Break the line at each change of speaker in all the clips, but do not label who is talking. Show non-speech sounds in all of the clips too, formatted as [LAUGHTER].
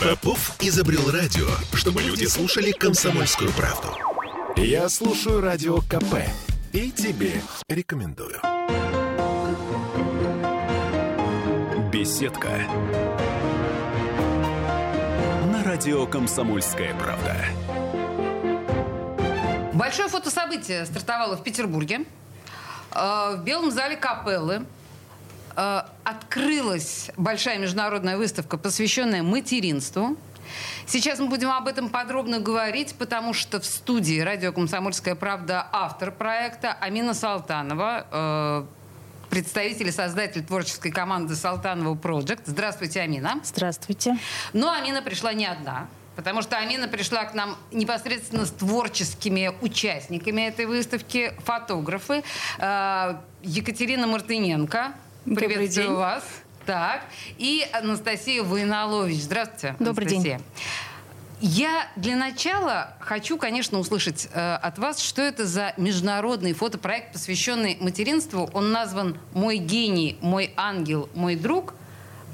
Попов изобрел радио, чтобы люди слушали комсомольскую правду. Я слушаю радио КП и тебе рекомендую. Беседка. На радио «Комсомольская правда».
Большое фотособытие стартовало в Петербурге. Э, В Белом зале Капеллы э, открылась большая международная выставка, посвященная материнству. Сейчас мы будем об этом подробно говорить, потому что в студии радио «Комсомольская правда» автор проекта Амина Салтанова, э, представитель и создатель творческой команды «Салтанова Project». Здравствуйте, Амина.
Здравствуйте.
Но Амина пришла не одна. Потому что Амина пришла к нам непосредственно с творческими участниками этой выставки, фотографы. Э, Екатерина Мартыненко.
Добрый
Приветствую
день.
вас. Так. И Анастасия Войнолович. Здравствуйте.
Добрый день.
Анастасия. Я для начала хочу, конечно, услышать э, от вас, что это за международный фотопроект, посвященный материнству. Он назван «Мой гений, мой ангел, мой друг».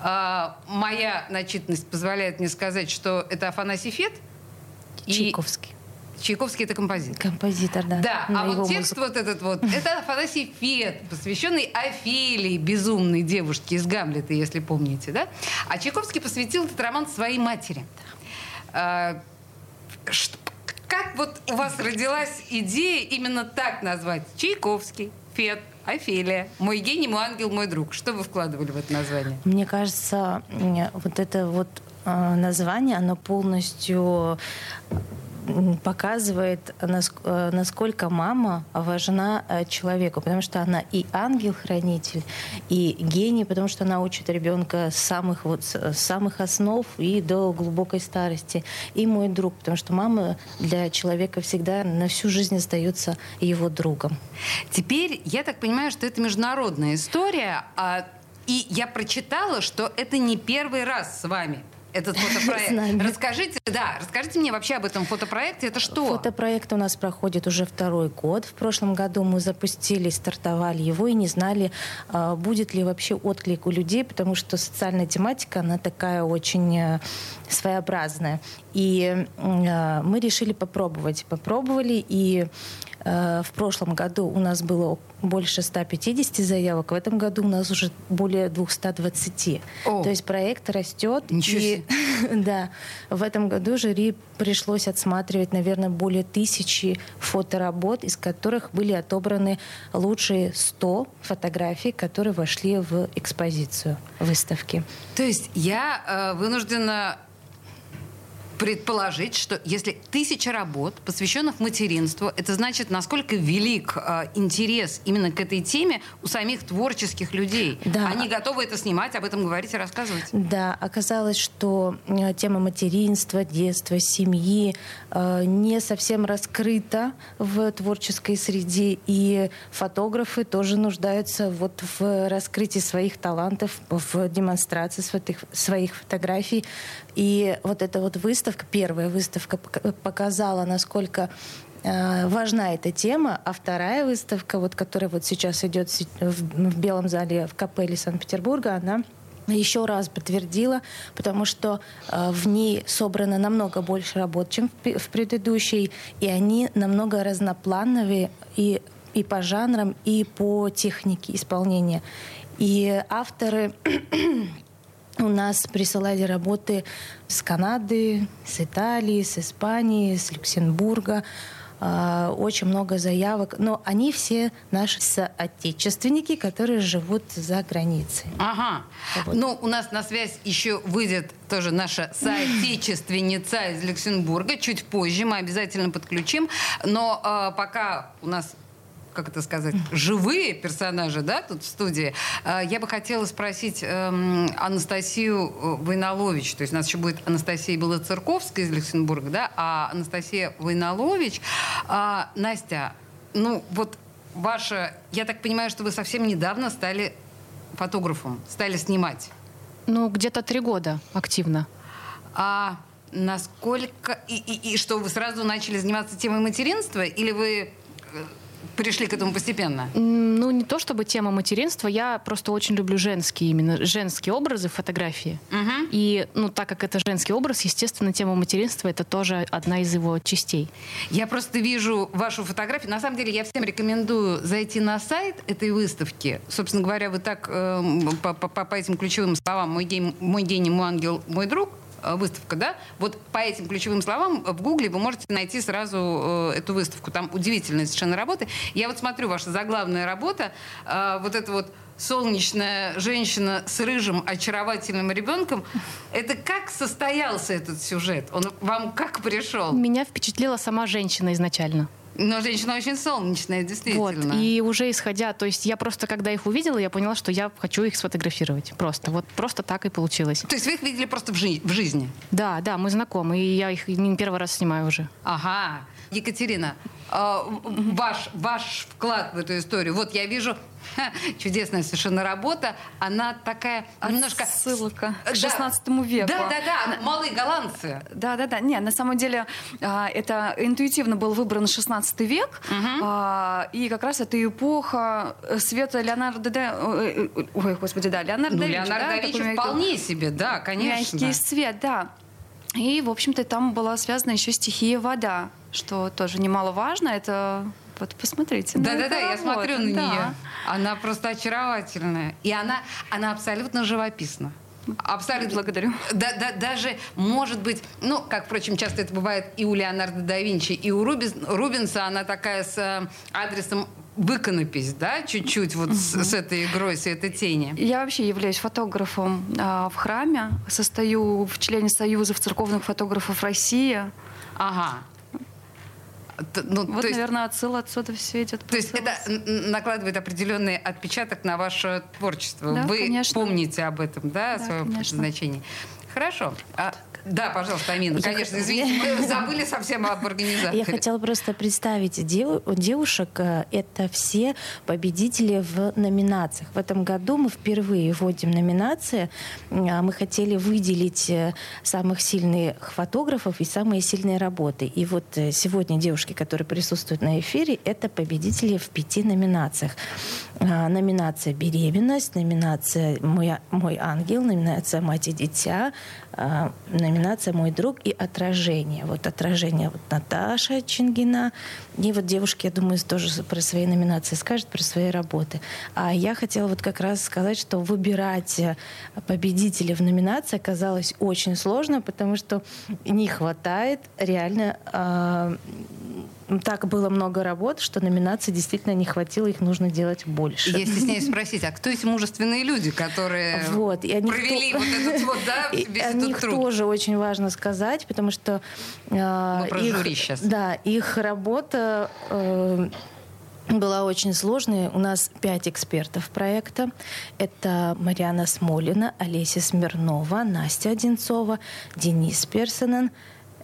А, моя начитанность позволяет мне сказать, что это Афанасий Фет.
Чайковский.
Чайковский — это композитор.
Композитор, да.
Да,
на
а вот текст
музыку.
вот этот вот, это Афанасий Фет, посвященный Офелии, безумной девушке из Гамлета, если помните, да? А Чайковский посвятил этот роман своей матери. А, что- как вот у вас родилась идея именно так назвать? Чайковский, Фет, Офелия, мой гений, мой ангел, мой друг. Что вы вкладывали в это название?
Мне кажется, вот это вот э, название, оно полностью показывает, э, насколько мама важна э, человеку, потому что она и ангел-хранитель, и гений, потому что она учит ребенка с самых, вот, с самых основ и до глубокой старости. И мой друг, потому что мама для человека всегда на всю жизнь остается его другом.
Теперь я так понимаю, что это международная история, а, и я прочитала, что это не первый раз с вами этот [LAUGHS] фотопроект. Расскажите, да, расскажите мне вообще об этом фотопроекте. Это что?
Фотопроект у нас проходит уже второй год. В прошлом году мы запустили, стартовали его и не знали, а, будет ли вообще отклик у людей, потому что социальная тематика, она такая очень э, своеобразная. И э, мы решили попробовать. Попробовали, и в прошлом году у нас было больше 150 заявок, в этом году у нас уже более 220.
О.
То есть проект растет.
Ничего
и- [LAUGHS] да, в этом году жюри пришлось отсматривать, наверное, более тысячи фоторабот, из которых были отобраны лучшие 100 фотографий, которые вошли в экспозицию выставки.
То есть я э, вынуждена предположить, что если тысяча работ, посвященных материнству, это значит, насколько велик э, интерес именно к этой теме у самих творческих людей.
Да.
Они готовы это снимать, об этом говорить и рассказывать.
Да, оказалось, что э, тема материнства, детства, семьи э, не совсем раскрыта в творческой среде, и фотографы тоже нуждаются вот в раскрытии своих талантов, в демонстрации своих, своих фотографий. И вот эта вот выставка, первая выставка пока- показала, насколько э, важна эта тема, а вторая выставка, вот, которая вот сейчас идет в, Белом зале в капелле Санкт-Петербурга, она еще раз подтвердила, потому что э, в ней собрано намного больше работ, чем в, в предыдущей, и они намного разноплановые и, и по жанрам, и по технике исполнения. И авторы у нас присылали работы с Канады, с Италии, с Испании, с Люксембурга. А, Очень много заявок, но они все наши соотечественники, которые живут за границей.
Ага.
Вот.
Ну, у нас на связь еще выйдет тоже наша соотечественница из Люксембурга. Чуть позже мы обязательно подключим. Но э, пока у нас как это сказать, живые персонажи, да, тут в студии. Э, Я бы хотела спросить эм, Анастасию э, Войнолович, то есть у нас еще будет Анастасия Белоцерковская из Люксембурга, да, а Анастасия Войнолович. А, Настя, ну вот ваша, я так понимаю, что вы совсем недавно стали фотографом, стали снимать.
Ну, где-то три года активно.
А насколько... И, и- и что, вы сразу начали заниматься темой материнства? Или вы э, пришли к этому постепенно?
Ну, не то чтобы тема материнства, я просто очень люблю женские, именно женские образы фотографии.
Угу.
И, ну, так как это женский образ, естественно, тема материнства — это тоже одна из его частей.
Я просто вижу вашу фотографию. На самом деле, я всем рекомендую зайти на сайт этой выставки. Собственно говоря, вы так э, по, по, по этим ключевым словам «Мой гений, мой, гений, мой ангел, мой друг» выставка, да? Вот по этим ключевым словам в Гугле вы можете найти сразу э, эту выставку. Там удивительные совершенно работы. Я вот смотрю, ваша заглавная работа, э, вот это вот солнечная женщина с рыжим очаровательным ребенком. Это как состоялся этот сюжет? Он вам как пришел?
Меня впечатлила сама женщина изначально.
Но женщина очень солнечная, действительно.
Вот. И уже исходя, то есть я просто, когда их увидела, я поняла, что я хочу их сфотографировать. Просто. Вот просто так и получилось.
То есть вы их видели просто в, жи- в жизни?
Да, да, мы знакомы, и я их не первый раз снимаю уже.
Ага. Екатерина, э, ваш, ваш вклад в эту историю. Вот я вижу [LAUGHS] чудесная совершенно работа. Она такая немножко...
Ссылка к 16 веку.
Да, да, да. Малые голландцы.
Да, да, да. Не, на самом деле а, это интуитивно был выбран 16 век. Угу. И как раз это эпоха света Леонардо да... Э, э, ой, господи, да, Леонардо
ну. Леонардо да, Винчи вполне себе, да, конечно.
Мягкий свет, да. И, в общем-то, там была связана еще стихия вода, что тоже немаловажно. Это вот посмотрите.
Да-да-да, я смотрю на да. нее. Она просто очаровательная. И она, она абсолютно живописна.
Абсолютно благодарю.
Да, да, даже, может быть, ну, как, впрочем, часто это бывает и у Леонардо да Винчи, и у Рубинс, Рубинса, она такая с э, адресом выконопись, да, чуть-чуть вот угу. с, с этой игрой, с этой тени.
Я вообще являюсь фотографом э, в храме, состою в члене Союза церковных фотографов России.
Ага.
Ну, вот, есть, наверное, отсыл отсюда все идет.
То есть это накладывает определенный отпечаток на ваше творчество.
Да,
Вы
конечно.
помните об этом, да, о
да,
своем
конечно.
предназначении. Хорошо. А, да, пожалуйста, Амина. Конечно, извините, [LAUGHS] мы забыли совсем об организаторе.
Я хотела просто представить дев... девушек. Э, это все победители в номинациях. В этом году мы впервые вводим номинации. А мы хотели выделить э, самых сильных фотографов и самые сильные работы. И вот э, сегодня девушки, которые присутствуют на эфире, это победители в пяти номинациях. А, номинация «Беременность», номинация «Мой, мой ангел», номинация «Мать и дитя», номинация «Мой друг» и «Отражение». Вот «Отражение» вот Наташа Чингина. И вот девушки, я думаю, тоже про свои номинации скажут, про свои работы. А я хотела вот как раз сказать, что выбирать э, победителей в номинации оказалось очень сложно, потому что не хватает реально а, так было много работ, что номинаций действительно не хватило, их нужно делать больше.
Я стесняюсь спросить, а кто эти мужественные люди, которые вот, и провели то... вот этот вот, да, [LAUGHS] весь этот
них
труд?
тоже очень важно сказать, потому что
э, Мы про их, жюри сейчас.
Да, их работа э, была очень сложной. У нас пять экспертов проекта. Это Марьяна Смолина, Олеся Смирнова, Настя Одинцова, Денис Персонен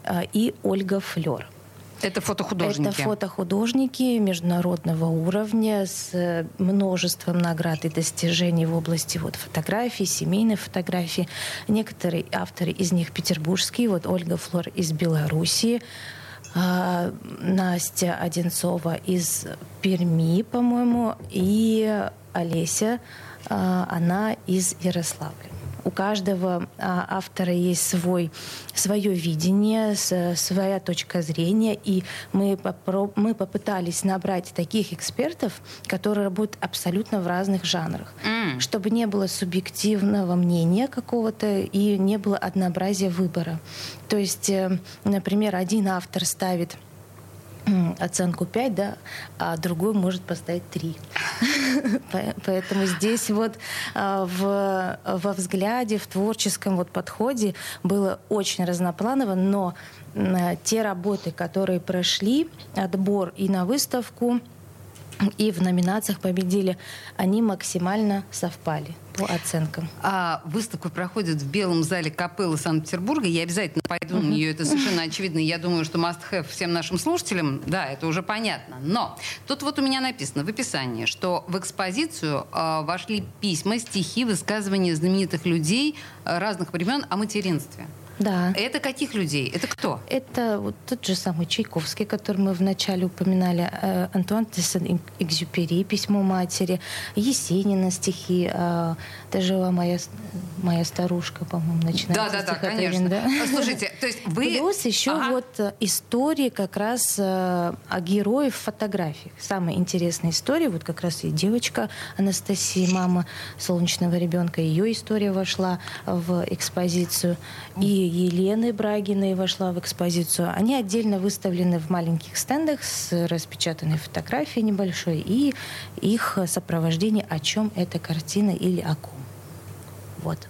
э, и Ольга Флер.
Это фотохудожники?
Это фотохудожники международного уровня с э, множеством наград и достижений в области вот, фотографии, семейной фотографии. Некоторые авторы из них петербургские. Вот Ольга Флор из Белоруссии. А, Настя Одинцова из Перми, по-моему, и Олеся, а, она из Ярославля у каждого автора есть свой, свое видение, своя точка зрения, и мы, попро- мы попытались набрать таких экспертов, которые работают абсолютно в разных жанрах, mm. чтобы не было субъективного мнения какого-то и не было однообразия выбора. То есть, э, например, один автор ставит оценку 5, да, а другой может поставить 3. [LAUGHS] Поэтому здесь вот а, в, во взгляде, в творческом вот подходе было очень разнопланово, но те работы, которые прошли отбор и на выставку, и в номинациях победили, они максимально совпали по оценкам.
А выставка проходит в Белом зале капеллы Санкт-Петербурга. Я обязательно пойду на нее, это совершенно очевидно. Я думаю, что must have всем нашим слушателям, да, это уже понятно. Но тут вот у меня написано в описании, что в экспозицию э, вошли письма, стихи, высказывания знаменитых людей э, разных времен о материнстве.
Да.
Это каких людей? Это кто?
Это вот тот же самый Чайковский, который мы вначале упоминали, э, Антуан де Сен-Экзюпери, «Письмо матери», Есенина стихи, э, даже моя, моя старушка, по-моему, начинается.
Да, да, да, конечно. Да? А, слушайте, то есть вы...
Плюс еще ага. вот э, истории как раз о героях в фотографиях. Самая интересная история, вот как раз и девочка Анастасия, мама солнечного ребенка, ее история вошла в экспозицию. И Елены Брагиной вошла в экспозицию. Они отдельно выставлены в маленьких стендах с распечатанной фотографией небольшой и их сопровождение, о чем эта картина или о ком. Вот.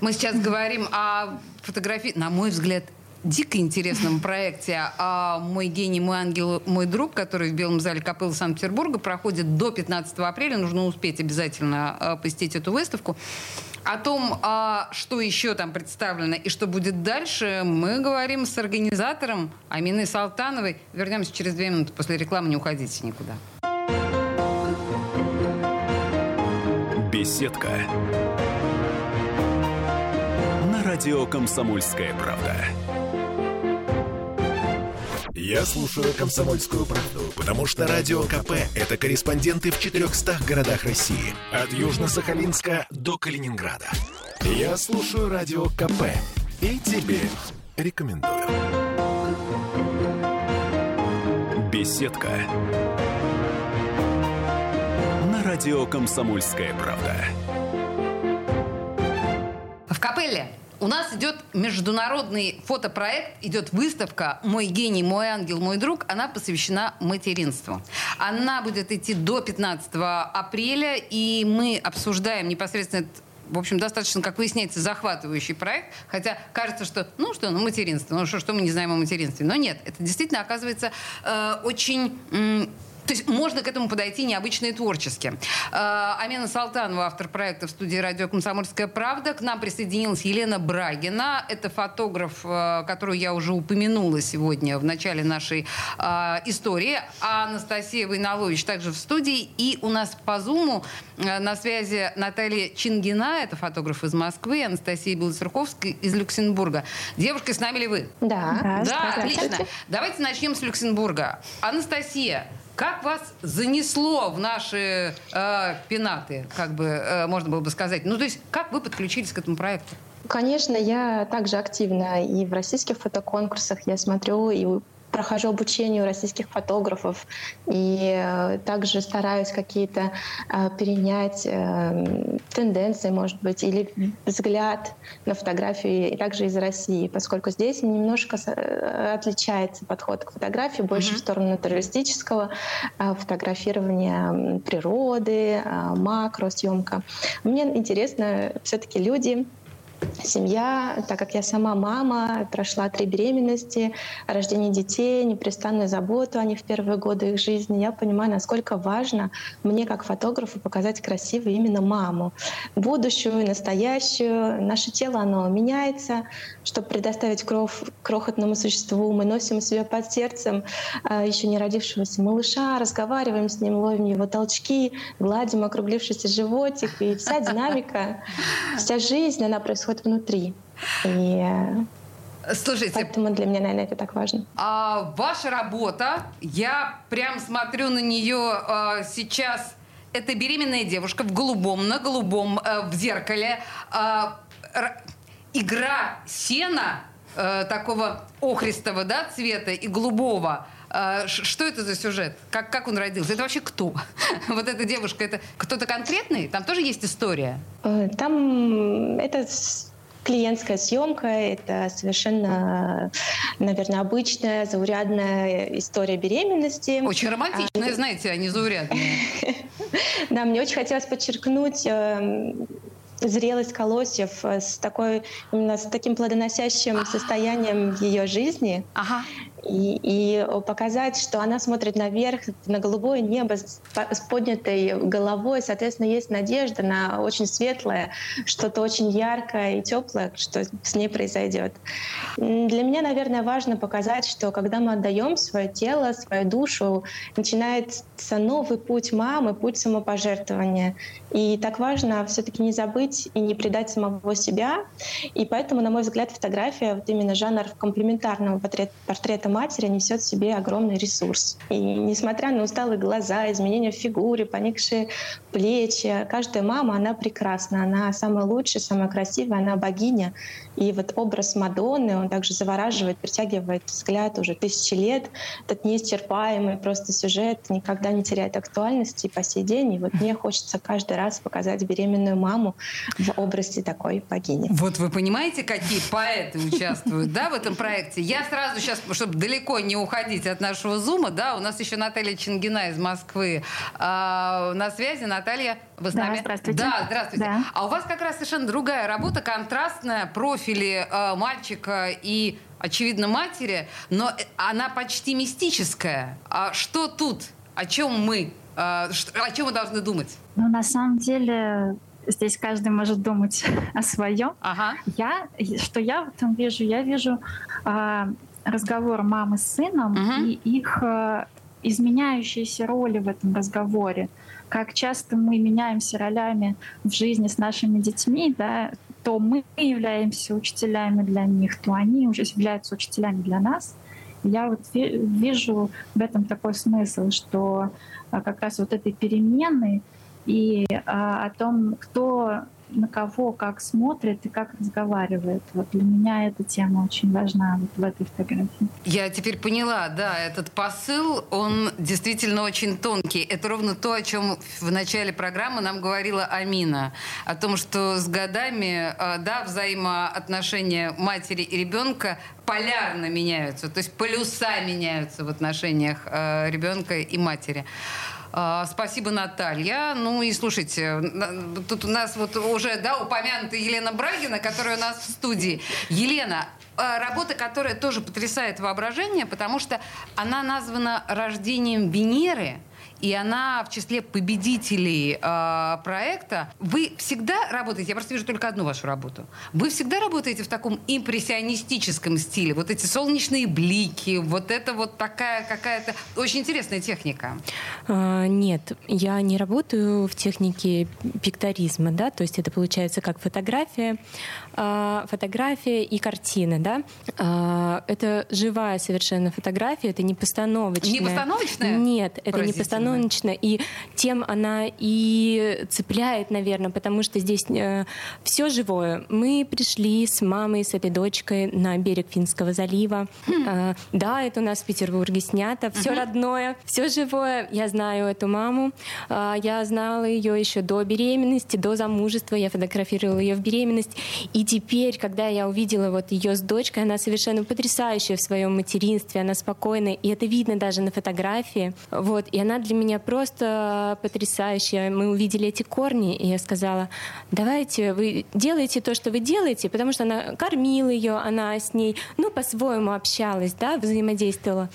Мы сейчас говорим о фотографии, на мой взгляд, дико интересном проекте а «Мой гений, мой ангел, мой друг», который в Белом зале Копыла Санкт-Петербурга проходит до 15 апреля. Нужно успеть обязательно а, посетить эту выставку. О том, а, что еще там представлено и что будет дальше, мы говорим с организатором Аминой Салтановой. Вернемся через две минуты после рекламы. Не уходите никуда.
Беседка. На радио «Комсомольская правда». Я слушаю «Комсомольскую правду», потому что «Радио КП» — это корреспонденты в 400 городах России. От Южно-Сахалинска до Калининграда. Я слушаю «Радио КП» и тебе рекомендую. Беседка. На радио «Комсомольская правда».
В капелле у нас идет международный фотопроект, идет выставка «Мой гений, мой ангел, мой друг». Она посвящена материнству. Она будет идти до 15 апреля, и мы обсуждаем непосредственно в общем, достаточно, как выясняется, захватывающий проект. Хотя кажется, что, ну что, ну материнство, ну что, что мы не знаем о материнстве. Но нет, это действительно оказывается э, очень... Э, то есть можно к этому подойти необычно и творчески. Э, Амина Салтанова, автор проекта в студии «Радио Комсомольская правда». К нам присоединилась Елена Брагина. Это фотограф, э, которую я уже упомянула сегодня в начале нашей э, истории. А Анастасия Войнолович также в студии. И у нас по Зуму на связи Наталья Чингина, это фотограф из Москвы, Анастасия Белоцерковская из Люксембурга. Девушка, с нами ли вы?
Да.
Да, отлично. Давайте начнем с Люксембурга. Анастасия, как вас занесло в наши э, пенаты, как бы э, можно было бы сказать? Ну, то есть, как вы подключились к этому проекту?
Конечно, я также активна и в российских фотоконкурсах. Я смотрю и прохожу обучение у российских фотографов и э, также стараюсь какие-то э, перенять э, тенденции, может быть, или взгляд на фотографии и также из России, поскольку здесь немножко отличается подход к фотографии, больше mm-hmm. в сторону натуралистического фотографирования природы, э, макросъемка. Мне интересно все-таки люди, семья, так как я сама мама, прошла три беременности, рождение детей, непрестанную заботу о них в первые годы их жизни, я понимаю, насколько важно мне как фотографу показать красивую именно маму. Будущую, настоящую. Наше тело, оно меняется. Чтобы предоставить кров крохотному существу, мы носим себя под сердцем а, еще не родившегося малыша, разговариваем с ним, ловим его толчки, гладим округлившийся животик. И вся [LAUGHS] динамика, вся жизнь, она происходит происходит внутри. И
э, Слушайте,
поэтому для меня, наверное, это так важно.
А ваша работа, я прям смотрю на нее а, сейчас. Это беременная девушка в голубом, на голубом, а, в зеркале. А, р- игра сена а, такого охристого да, цвета и голубого. А, что это за сюжет? Как, как он родился? Это вообще кто? [LAUGHS] вот эта девушка, это кто-то конкретный? Там тоже есть история?
Там это клиентская съемка. Это совершенно, наверное, обычная, заурядная история беременности.
Очень романтичная, а, знаете, а не заурядная. [LAUGHS]
да, мне очень хотелось подчеркнуть эм, зрелость колосьев с такой именно с таким плодоносящим состоянием ее жизни.
Ага.
И, и показать, что она смотрит наверх, на голубое небо с, поднятой головой, соответственно, есть надежда на очень светлое, что-то очень яркое и теплое, что с ней произойдет. Для меня, наверное, важно показать, что когда мы отдаем свое тело, свою душу, начинается новый путь мамы, путь самопожертвования. И так важно все-таки не забыть и не предать самого себя. И поэтому, на мой взгляд, фотография, вот именно жанр комплементарного портрета матери несет в себе огромный ресурс. И несмотря на усталые глаза, изменения в фигуре, поникшие плечи, каждая мама, она прекрасна, она самая лучшая, самая красивая, она богиня. И вот образ Мадонны, он также завораживает, притягивает взгляд уже тысячи лет. Этот неисчерпаемый просто сюжет никогда не теряет актуальности по сей день. И вот мне хочется каждый раз показать беременную маму в образе такой богини.
Вот вы понимаете, какие поэты участвуют да, в этом проекте? Я сразу сейчас, чтобы далеко не уходить от нашего зума, да, у нас еще Наталья Чингина из Москвы а, на связи. Наталья, вы с
да,
нами?
здравствуйте.
Да, здравствуйте.
Да.
А у вас как раз совершенно другая работа, контрастная, профили э, мальчика и очевидно, матери, но она почти мистическая. А что тут? О чем мы? А, о чем мы должны думать?
Ну, на самом деле, здесь каждый может думать [LAUGHS] о своем.
Ага.
Я, что я в этом вижу? Я вижу э, разговор мамы с сыном угу. и их э, изменяющиеся роли в этом разговоре. Как часто мы меняемся ролями в жизни с нашими детьми, да, то мы являемся учителями для них, то они уже являются учителями для нас. Я вот вижу в этом такой смысл, что а, как раз вот этой перемены и а, о том, кто на кого как смотрит и как разговаривает. Вот для меня эта тема очень важна вот в этой фотографии.
Я теперь поняла, да, этот посыл, он действительно очень тонкий. Это ровно то, о чем в начале программы нам говорила Амина. О том, что с годами, э, да, взаимоотношения матери и ребенка полярно меняются. То есть полюса меняются в отношениях э, ребенка и матери. А, спасибо, Наталья. Ну и слушайте, тут у нас вот уже да, упомянута Елена Брагина, которая у нас в студии. Елена, а, работа, которая тоже потрясает воображение, потому что она названа рождением Венеры – и она в числе победителей э, проекта. Вы всегда работаете, я просто вижу только одну вашу работу, вы всегда работаете в таком импрессионистическом стиле, вот эти солнечные блики, вот это вот такая какая-то очень интересная техника.
А, нет, я не работаю в технике пикторизма, да, то есть это получается как фотография, а, фотография и картина, да. А, это живая совершенно фотография, это не постановочная.
Не постановочная?
Нет, это не постановочная солнечно, и тем она и цепляет, наверное, потому что здесь э, все живое. Мы пришли с мамой, с этой дочкой на берег Финского залива. Э, да, это у нас в Петербурге снято, все родное, все живое. Я знаю эту маму, э, я знала ее еще до беременности, до замужества, я фотографировала ее в беременность, и теперь, когда я увидела вот ее с дочкой, она совершенно потрясающая в своем материнстве, она спокойная, и это видно даже на фотографии, вот, и она для меня просто потрясающая. Мы увидели эти корни, и я сказала, давайте вы делайте то, что вы делаете, потому что она кормила ее, она с ней, ну, по-своему общалась, да, взаимодействовала.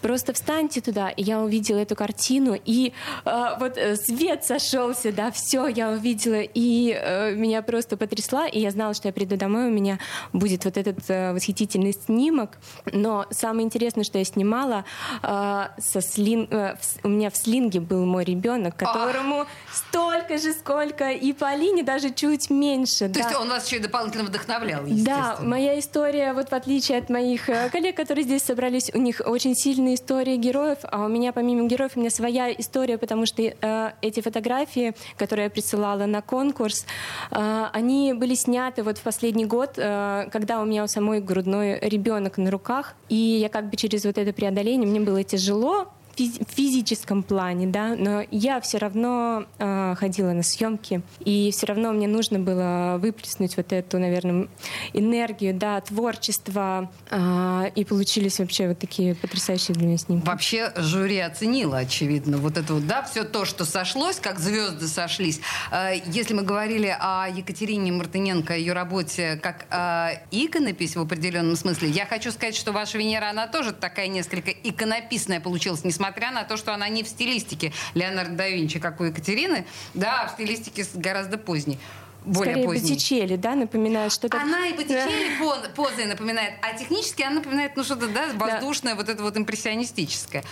Просто встаньте туда, и я увидела эту картину, и э, вот э, свет сошелся, да, все я увидела, и э, меня просто потрясла, и я знала, что я приду домой, у меня будет вот этот э, восхитительный снимок. Но самое интересное, что я снимала э, со слин, э, у меня в слинге был мой ребенок, которому Ах. столько же, сколько и Полине, даже чуть меньше.
То да. есть он вас еще и дополнительно вдохновлял, Да,
моя история, вот в отличие от моих э, коллег, которые здесь собрались, у них очень сильные истории героев, а у меня помимо героев у меня своя история, потому что э, эти фотографии, которые я присылала на конкурс, э, они были сняты вот в последний год, э, когда у меня у самой грудной ребенок на руках, и я как бы через вот это преодоление, мне было тяжело, физическом плане, да, но я все равно э, ходила на съемки, и все равно мне нужно было выплеснуть вот эту, наверное, энергию, да, творчество, э, и получились вообще вот такие потрясающие для меня снимки.
Вообще жюри оценило, очевидно, вот это вот, да, все то, что сошлось, как звезды сошлись. Э, если мы говорили о Екатерине Мартыненко, ее работе как э, иконопись в определенном смысле, я хочу сказать, что ваша Венера, она тоже такая несколько иконописная получилась, несмотря на то, что она не в стилистике Леонардо да Винчи, как у Екатерины, да, а в стилистике гораздо поздней более
Скорее
поздний.
Боттичелли, да, напоминает что-то...
Она и Боттичелли да. позой напоминает, а технически она напоминает, ну, что-то, да, воздушное, да. вот это вот импрессионистическое.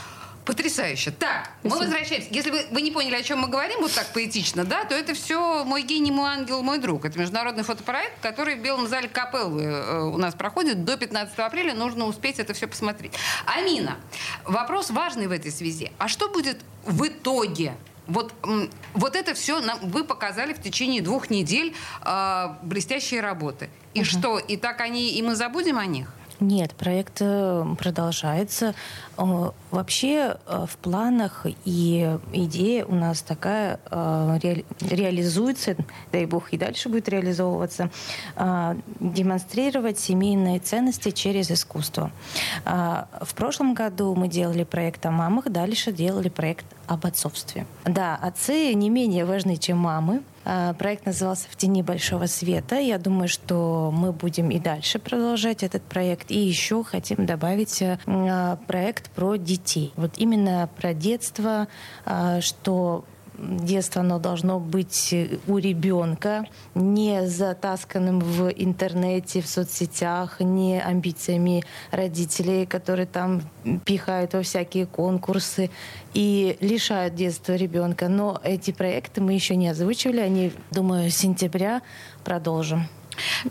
Потрясающе. Так, Спасибо. мы возвращаемся. Если вы, вы не поняли, о чем мы говорим, вот так поэтично, да, то это все «Мой гений, мой ангел, мой друг». Это международный фотопроект, который в Белом зале Капеллы э, у нас проходит. До 15 апреля нужно успеть это все посмотреть. Амина, вопрос важный в этой связи. А что будет в итоге вот, вот это все нам, вы показали в течение двух недель э, блестящие работы. И угу. что, и так они, и мы забудем о них?
Нет, проект э, продолжается. Вообще э, в планах и идея у нас такая э, ре, реализуется, дай бог и дальше будет реализовываться, демонстрировать семейные ценности через искусство. В прошлом году мы делали проект о мамах, дальше делали проект об отцовстве. Да, отцы не менее важны, чем мамы. Проект назывался «В тени большого света». Я думаю, что мы будем и дальше продолжать этот проект. И еще хотим добавить э, а, проект про детей. Вот именно про детство, а, что детство оно должно быть у ребенка, не затасканным в интернете, в соцсетях, не амбициями родителей, которые там пихают во всякие конкурсы и лишают детства ребенка. Но эти проекты мы еще не озвучивали, они, думаю, с сентября продолжим.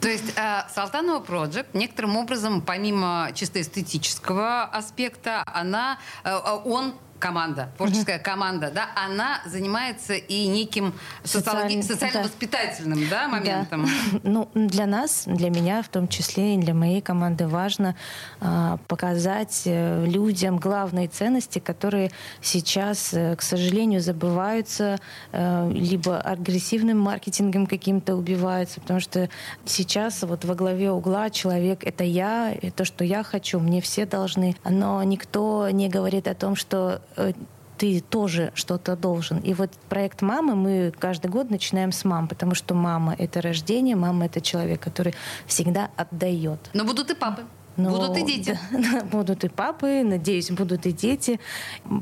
То есть э, Салтанова Project некоторым образом, помимо чисто эстетического аспекта, она, э, он команда, творческая команда, да, она занимается и неким социально, социально-воспитательным да. Да, моментом.
Да. [LAUGHS] Ну, для нас, для меня в том числе, и для моей команды важно э, показать людям главные ценности, которые сейчас, э, к сожалению, забываются, э, либо агрессивным маркетингом каким-то убиваются, потому что сейчас вот во главе угла человек — это я, это то, что я хочу, мне все должны, но никто не говорит о том, что ты тоже что-то должен. И вот проект мамы мы каждый год начинаем с мам, потому что мама — это рождение, мама — это человек, который всегда отдает.
Но будут и папы. Но, будут и дети. [LAUGHS]
Да, будут и папы, надеюсь, будут и дети.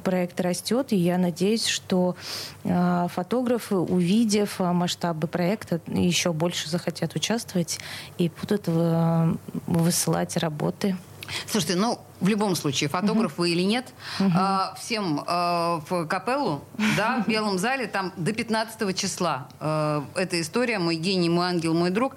Проект растет, и я надеюсь, что э, фотографы, увидев масштабы проекта, еще больше захотят участвовать и будут э, высылать работы.
Слушайте, ну, в любом случае, фотограф вы или нет, угу. э, всем э, в капеллу, да, в Белом зале, там до 15 числа э, эта история «Мой гений, мой ангел, мой друг»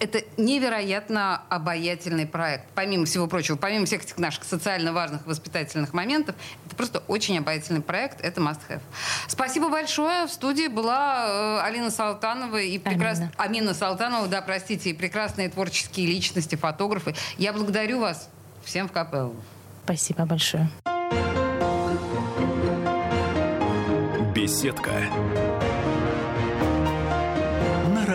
это невероятно обаятельный проект. Помимо всего прочего, помимо всех этих наших социально важных воспитательных моментов, это просто очень обаятельный проект. Это must have. Спасибо большое. В студии была э, Алина Салтанова и прекрасная... Амина Салтанова, да, простите, и прекрасные творческие личности, фотографы. Я благодарю вас всем в капеллу.
Спасибо большое.
Беседка.